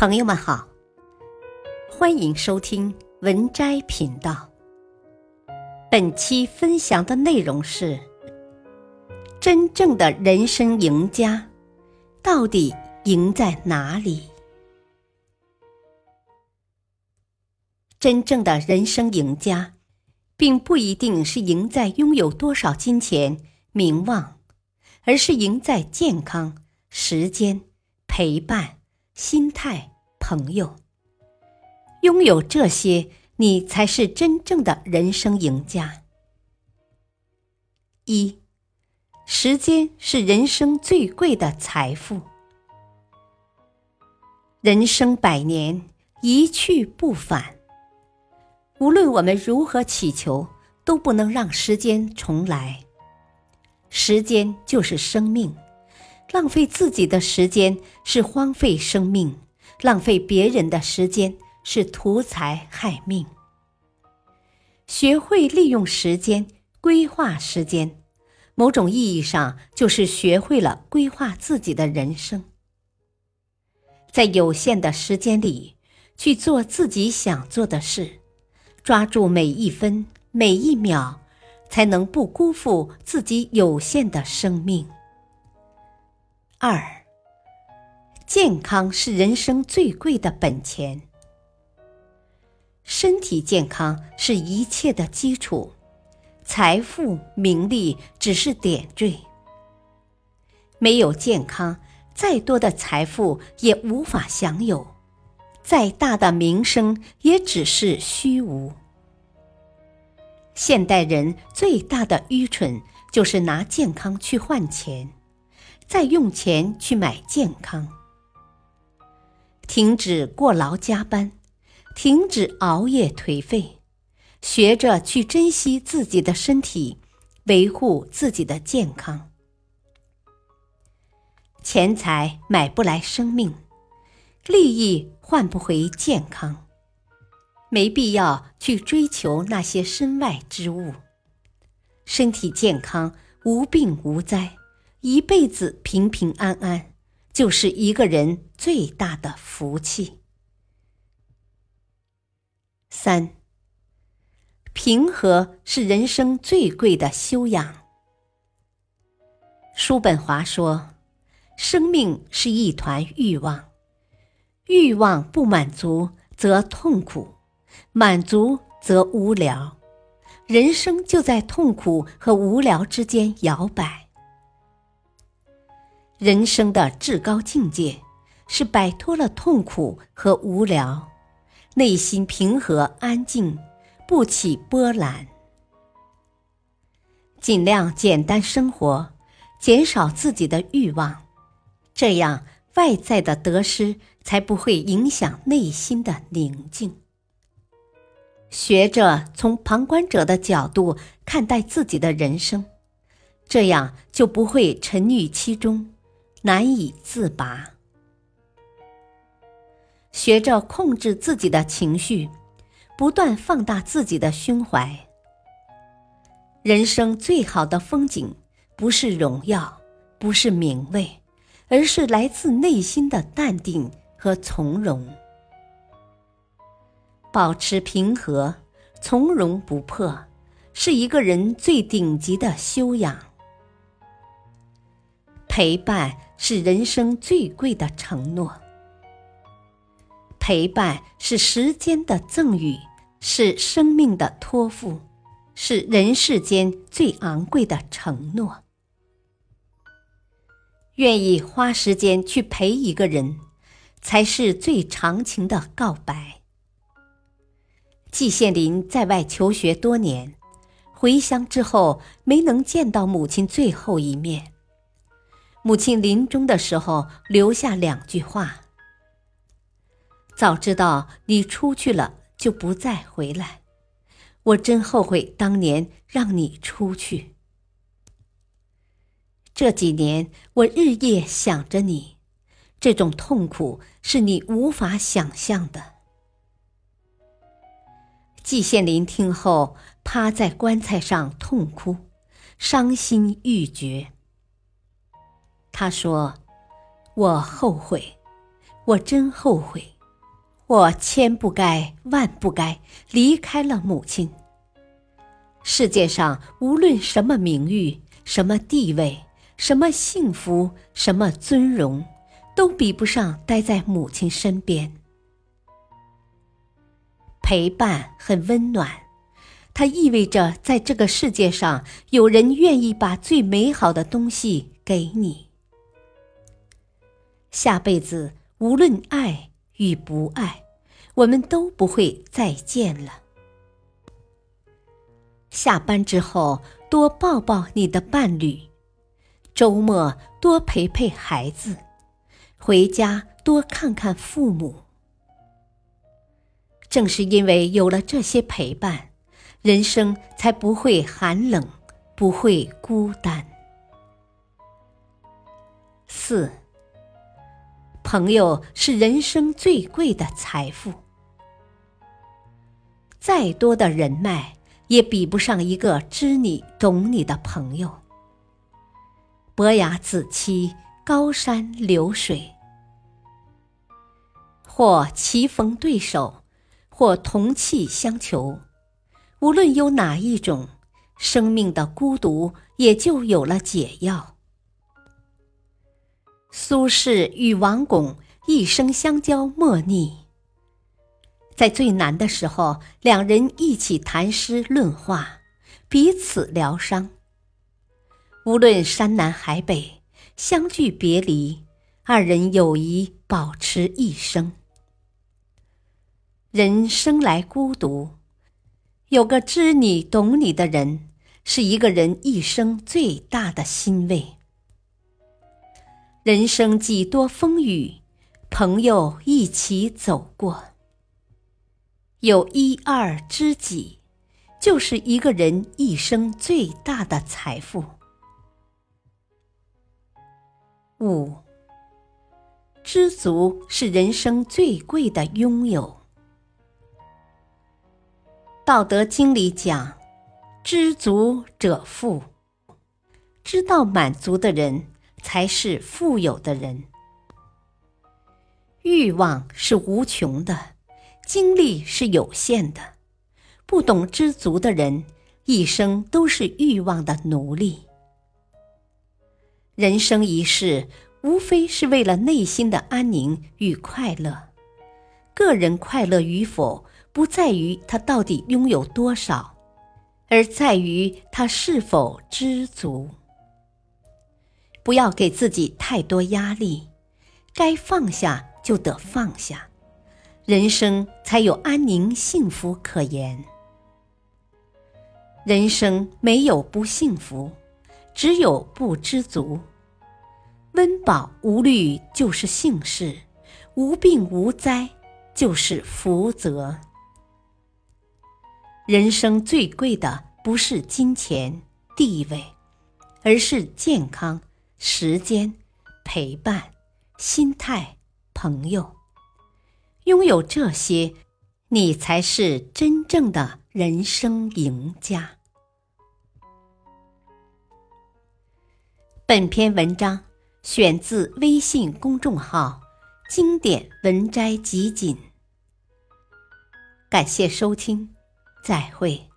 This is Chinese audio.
朋友们好，欢迎收听文摘频道。本期分享的内容是：真正的人生赢家到底赢在哪里？真正的人生赢家，并不一定是赢在拥有多少金钱、名望，而是赢在健康、时间、陪伴。心态、朋友，拥有这些，你才是真正的人生赢家。一，时间是人生最贵的财富。人生百年，一去不返。无论我们如何祈求，都不能让时间重来。时间就是生命。浪费自己的时间是荒废生命，浪费别人的时间是图财害命。学会利用时间，规划时间，某种意义上就是学会了规划自己的人生。在有限的时间里，去做自己想做的事，抓住每一分每一秒，才能不辜负自己有限的生命。二，健康是人生最贵的本钱。身体健康是一切的基础，财富、名利只是点缀。没有健康，再多的财富也无法享有，再大的名声也只是虚无。现代人最大的愚蠢，就是拿健康去换钱。再用钱去买健康，停止过劳加班，停止熬夜颓废，学着去珍惜自己的身体，维护自己的健康。钱财买不来生命，利益换不回健康，没必要去追求那些身外之物。身体健康，无病无灾。一辈子平平安安，就是一个人最大的福气。三，平和是人生最贵的修养。叔本华说：“生命是一团欲望，欲望不满足则痛苦，满足则无聊，人生就在痛苦和无聊之间摇摆。”人生的至高境界是摆脱了痛苦和无聊，内心平和安静，不起波澜。尽量简单生活，减少自己的欲望，这样外在的得失才不会影响内心的宁静。学着从旁观者的角度看待自己的人生，这样就不会沉溺其中。难以自拔，学着控制自己的情绪，不断放大自己的胸怀。人生最好的风景，不是荣耀，不是名位，而是来自内心的淡定和从容。保持平和、从容不迫，是一个人最顶级的修养。陪伴是人生最贵的承诺，陪伴是时间的赠与，是生命的托付，是人世间最昂贵的承诺。愿意花时间去陪一个人，才是最长情的告白。季羡林在外求学多年，回乡之后没能见到母亲最后一面。母亲临终的时候留下两句话：“早知道你出去了就不再回来，我真后悔当年让你出去。这几年我日夜想着你，这种痛苦是你无法想象的。”季羡林听后趴在棺材上痛哭，伤心欲绝。他说：“我后悔，我真后悔，我千不该万不该离开了母亲。世界上无论什么名誉、什么地位、什么幸福、什么尊荣，都比不上待在母亲身边。陪伴很温暖，它意味着在这个世界上有人愿意把最美好的东西给你。下辈子无论爱与不爱，我们都不会再见了。下班之后多抱抱你的伴侣，周末多陪陪孩子，回家多看看父母。正是因为有了这些陪伴，人生才不会寒冷，不会孤单。四，朋友是人生最贵的财富，再多的人脉。也比不上一个知你懂你的朋友。伯牙子期，高山流水，或棋逢对手，或同气相求。无论有哪一种，生命的孤独也就有了解药。苏轼与王巩一生相交莫逆。在最难的时候，两人一起谈诗论画，彼此疗伤。无论山南海北，相聚别离，二人友谊保持一生。人生来孤独，有个知你懂你的人，是一个人一生最大的欣慰。人生几多风雨，朋友一起走过。有一二知己，就是一个人一生最大的财富。五，知足是人生最贵的拥有。道德经里讲：“知足者富。”知道满足的人才是富有的人。欲望是无穷的。精力是有限的，不懂知足的人，一生都是欲望的奴隶。人生一世，无非是为了内心的安宁与快乐。个人快乐与否，不在于他到底拥有多少，而在于他是否知足。不要给自己太多压力，该放下就得放下。人生才有安宁幸福可言。人生没有不幸福，只有不知足。温饱无虑就是幸事，无病无灾就是福泽。人生最贵的不是金钱地位，而是健康、时间、陪伴、心态、朋友。拥有这些，你才是真正的人生赢家。本篇文章选自微信公众号“经典文摘集锦”，感谢收听，再会。